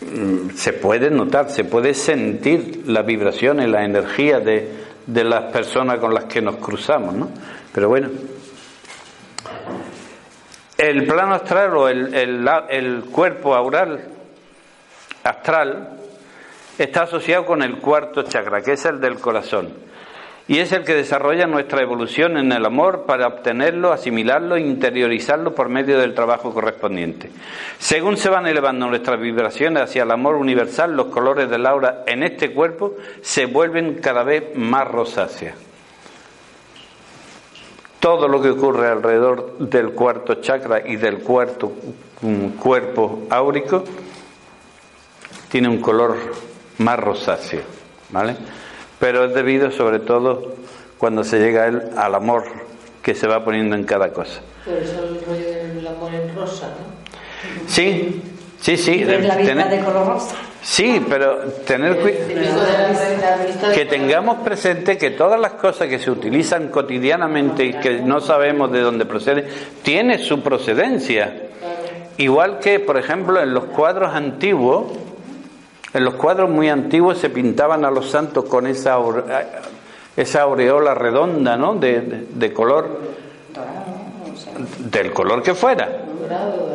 mm, se puede notar, se puede sentir las vibraciones, la energía de, de las personas con las que nos cruzamos, ¿no? Pero bueno, el plano astral o el, el- cuerpo aural astral está asociado con el cuarto chakra, que es el del corazón. Y es el que desarrolla nuestra evolución en el amor para obtenerlo, asimilarlo e interiorizarlo por medio del trabajo correspondiente. Según se van elevando nuestras vibraciones hacia el amor universal, los colores del aura en este cuerpo se vuelven cada vez más rosáceas. Todo lo que ocurre alrededor del cuarto chakra y del cuarto mm, cuerpo áurico tiene un color más rosáceo, ¿vale? Pero es debido sobre todo cuando se llega él al amor que se va poniendo en cada cosa. Por eso el rollo del amor en rosa, ¿no? Sí, sí, sí. ¿Ves la vista tener- de color rosa? Sí, pero tener que tengamos presente que todas las cosas que se utilizan cotidianamente y que no sabemos de dónde proceden, tiene su procedencia. Igual que, por ejemplo, en los cuadros antiguos, en los cuadros muy antiguos se pintaban a los santos con esa, esa aureola redonda, ¿no? De, de- de color, del color que fuera.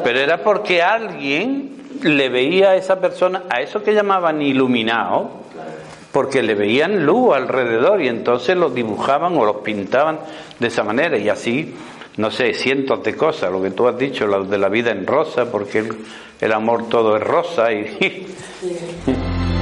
Pero era porque alguien le veía a esa persona, a eso que llamaban iluminado, porque le veían luz alrededor y entonces los dibujaban o los pintaban de esa manera. Y así, no sé, cientos de cosas, lo que tú has dicho, lo de la vida en rosa, porque el, el amor todo es rosa y (laughs)